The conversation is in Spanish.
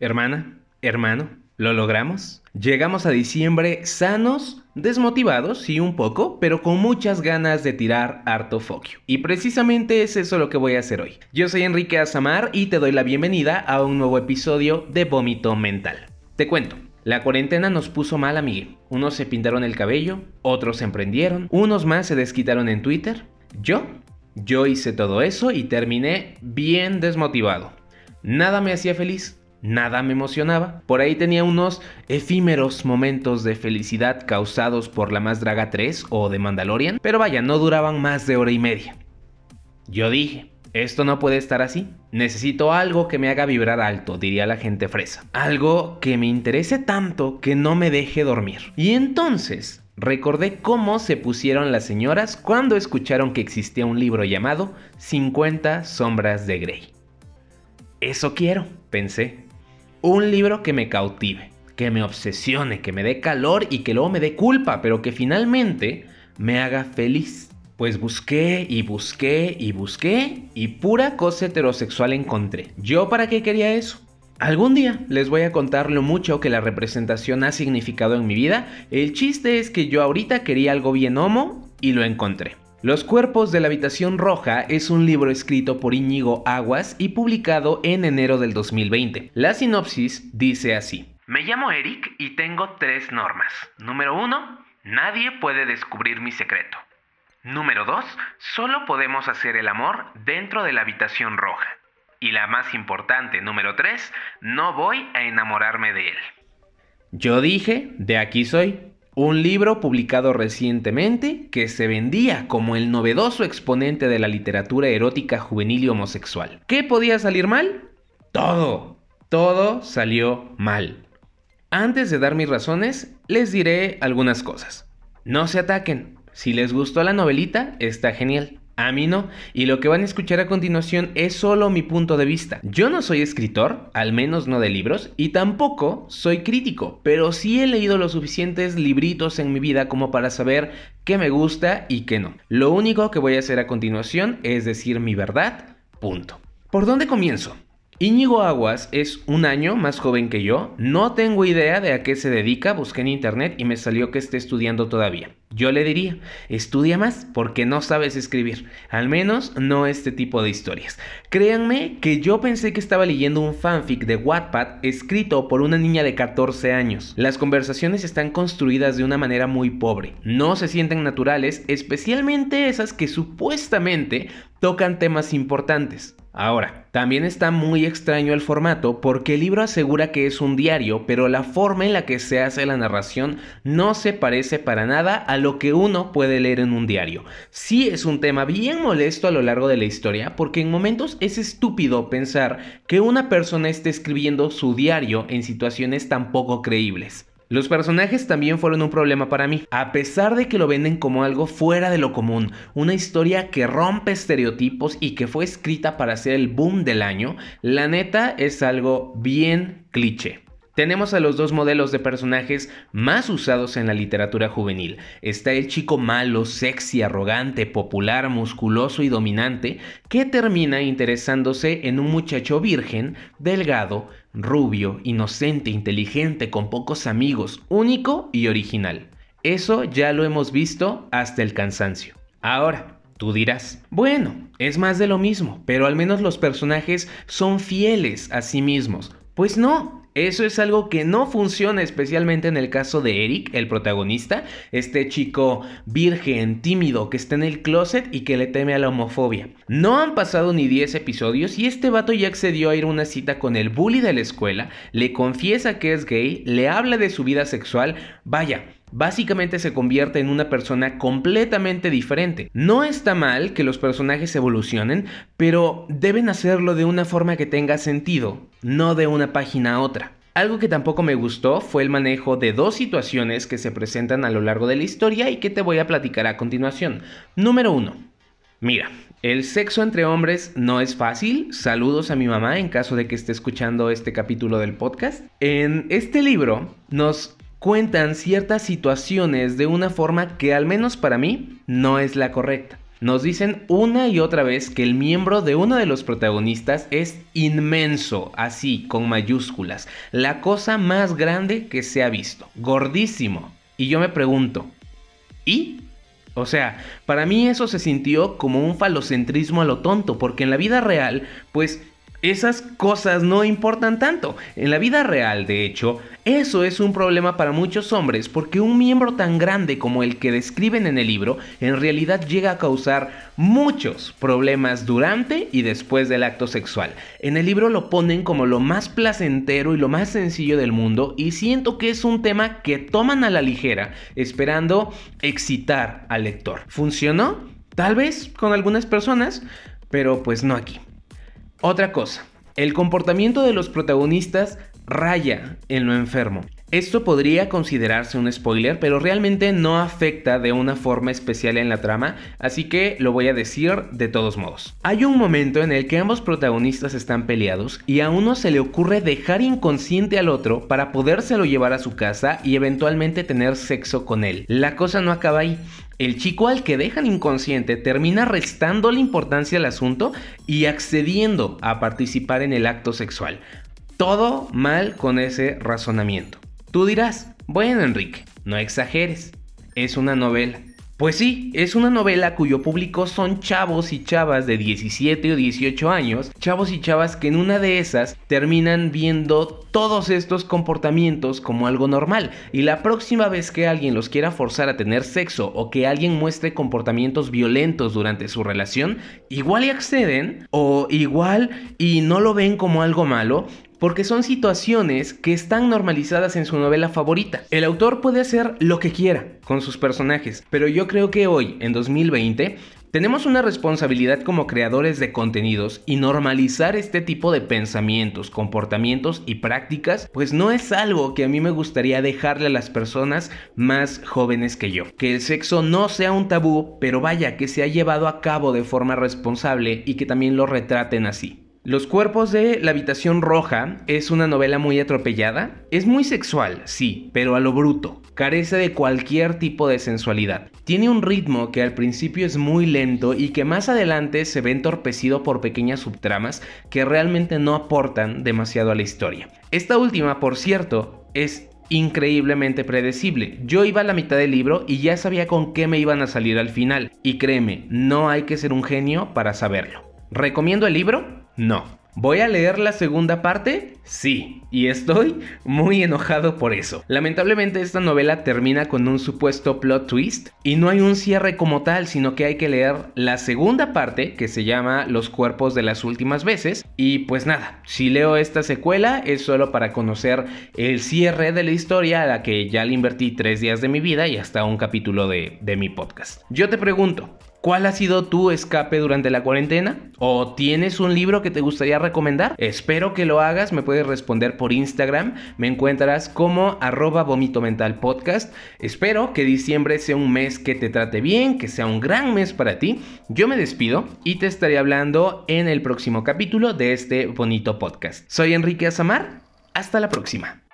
Hermana, hermano, ¿lo logramos? Llegamos a diciembre sanos, desmotivados y un poco, pero con muchas ganas de tirar harto foquio. Y precisamente es eso lo que voy a hacer hoy. Yo soy Enrique Azamar y te doy la bienvenida a un nuevo episodio de Vómito Mental. Te cuento. La cuarentena nos puso mal, amigo. Unos se pintaron el cabello, otros se emprendieron, unos más se desquitaron en Twitter. Yo, yo hice todo eso y terminé bien desmotivado. Nada me hacía feliz, Nada me emocionaba. Por ahí tenía unos efímeros momentos de felicidad causados por la más draga 3 o de Mandalorian, pero vaya, no duraban más de hora y media. Yo dije, esto no puede estar así. Necesito algo que me haga vibrar alto, diría la gente fresa. Algo que me interese tanto que no me deje dormir. Y entonces recordé cómo se pusieron las señoras cuando escucharon que existía un libro llamado 50 sombras de Grey. Eso quiero, pensé. Un libro que me cautive, que me obsesione, que me dé calor y que luego me dé culpa, pero que finalmente me haga feliz. Pues busqué y busqué y busqué y pura cosa heterosexual encontré. ¿Yo para qué quería eso? Algún día les voy a contar lo mucho que la representación ha significado en mi vida. El chiste es que yo ahorita quería algo bien homo y lo encontré. Los cuerpos de la habitación roja es un libro escrito por Íñigo Aguas y publicado en enero del 2020. La sinopsis dice así. Me llamo Eric y tengo tres normas. Número uno, nadie puede descubrir mi secreto. Número dos, solo podemos hacer el amor dentro de la habitación roja. Y la más importante, número tres, no voy a enamorarme de él. Yo dije, de aquí soy. Un libro publicado recientemente que se vendía como el novedoso exponente de la literatura erótica juvenil y homosexual. ¿Qué podía salir mal? Todo. Todo salió mal. Antes de dar mis razones, les diré algunas cosas. No se ataquen. Si les gustó la novelita, está genial. A mí no, y lo que van a escuchar a continuación es solo mi punto de vista. Yo no soy escritor, al menos no de libros, y tampoco soy crítico, pero sí he leído los suficientes libritos en mi vida como para saber qué me gusta y qué no. Lo único que voy a hacer a continuación es decir mi verdad, punto. ¿Por dónde comienzo? Íñigo Aguas es un año más joven que yo, no tengo idea de a qué se dedica, busqué en internet y me salió que esté estudiando todavía. Yo le diría, estudia más porque no sabes escribir, al menos no este tipo de historias. Créanme que yo pensé que estaba leyendo un fanfic de Wattpad escrito por una niña de 14 años. Las conversaciones están construidas de una manera muy pobre, no se sienten naturales, especialmente esas que supuestamente tocan temas importantes. Ahora, también está muy extraño el formato porque el libro asegura que es un diario, pero la forma en la que se hace la narración no se parece para nada a lo que uno puede leer en un diario. Sí es un tema bien molesto a lo largo de la historia porque en momentos es estúpido pensar que una persona esté escribiendo su diario en situaciones tan poco creíbles. Los personajes también fueron un problema para mí, a pesar de que lo venden como algo fuera de lo común, una historia que rompe estereotipos y que fue escrita para ser el boom del año, la neta es algo bien cliché. Tenemos a los dos modelos de personajes más usados en la literatura juvenil. Está el chico malo, sexy, arrogante, popular, musculoso y dominante, que termina interesándose en un muchacho virgen, delgado, rubio, inocente, inteligente, con pocos amigos, único y original. Eso ya lo hemos visto hasta el cansancio. Ahora, Tú dirás, bueno, es más de lo mismo, pero al menos los personajes son fieles a sí mismos. Pues no, eso es algo que no funciona especialmente en el caso de Eric, el protagonista, este chico virgen, tímido, que está en el closet y que le teme a la homofobia. No han pasado ni 10 episodios y este vato ya accedió a ir a una cita con el bully de la escuela, le confiesa que es gay, le habla de su vida sexual, vaya, básicamente se convierte en una persona completamente diferente. No está mal que los personajes evolucionen, pero deben hacerlo de una forma que tenga sentido, no de una página a otra. Algo que tampoco me gustó fue el manejo de dos situaciones que se presentan a lo largo de la historia y que te voy a platicar a continuación. Número 1. Mira, el sexo entre hombres no es fácil. Saludos a mi mamá en caso de que esté escuchando este capítulo del podcast. En este libro nos cuentan ciertas situaciones de una forma que al menos para mí no es la correcta. Nos dicen una y otra vez que el miembro de uno de los protagonistas es inmenso, así, con mayúsculas. La cosa más grande que se ha visto. Gordísimo. Y yo me pregunto, ¿y? O sea, para mí eso se sintió como un falocentrismo a lo tonto, porque en la vida real, pues esas cosas no importan tanto. En la vida real, de hecho, eso es un problema para muchos hombres porque un miembro tan grande como el que describen en el libro en realidad llega a causar muchos problemas durante y después del acto sexual. En el libro lo ponen como lo más placentero y lo más sencillo del mundo y siento que es un tema que toman a la ligera esperando excitar al lector. ¿Funcionó? Tal vez con algunas personas, pero pues no aquí. Otra cosa, el comportamiento de los protagonistas raya en lo enfermo. Esto podría considerarse un spoiler, pero realmente no afecta de una forma especial en la trama, así que lo voy a decir de todos modos. Hay un momento en el que ambos protagonistas están peleados y a uno se le ocurre dejar inconsciente al otro para podérselo llevar a su casa y eventualmente tener sexo con él. La cosa no acaba ahí. El chico al que dejan inconsciente termina restando la importancia al asunto y accediendo a participar en el acto sexual. Todo mal con ese razonamiento. Tú dirás, bueno Enrique, no exageres, es una novela. Pues sí, es una novela cuyo público son chavos y chavas de 17 o 18 años, chavos y chavas que en una de esas terminan viendo todos estos comportamientos como algo normal. Y la próxima vez que alguien los quiera forzar a tener sexo o que alguien muestre comportamientos violentos durante su relación, igual y acceden o igual y no lo ven como algo malo, porque son situaciones que están normalizadas en su novela favorita. El autor puede hacer lo que quiera con sus personajes, pero yo creo que hoy, en 2020, tenemos una responsabilidad como creadores de contenidos y normalizar este tipo de pensamientos, comportamientos y prácticas, pues no es algo que a mí me gustaría dejarle a las personas más jóvenes que yo. Que el sexo no sea un tabú, pero vaya que se ha llevado a cabo de forma responsable y que también lo retraten así. Los cuerpos de La habitación roja es una novela muy atropellada. Es muy sexual, sí, pero a lo bruto. Carece de cualquier tipo de sensualidad. Tiene un ritmo que al principio es muy lento y que más adelante se ve entorpecido por pequeñas subtramas que realmente no aportan demasiado a la historia. Esta última, por cierto, es increíblemente predecible. Yo iba a la mitad del libro y ya sabía con qué me iban a salir al final. Y créeme, no hay que ser un genio para saberlo. ¿Recomiendo el libro? No. ¿Voy a leer la segunda parte? Sí, y estoy muy enojado por eso. Lamentablemente esta novela termina con un supuesto plot twist y no hay un cierre como tal, sino que hay que leer la segunda parte que se llama Los cuerpos de las últimas veces. Y pues nada, si leo esta secuela es solo para conocer el cierre de la historia a la que ya le invertí tres días de mi vida y hasta un capítulo de, de mi podcast. Yo te pregunto, ¿Cuál ha sido tu escape durante la cuarentena? ¿O tienes un libro que te gustaría recomendar? Espero que lo hagas, me puedes responder por Instagram, me encuentras como arroba mental podcast. Espero que diciembre sea un mes que te trate bien, que sea un gran mes para ti. Yo me despido y te estaré hablando en el próximo capítulo de este bonito podcast. Soy Enrique Azamar, hasta la próxima.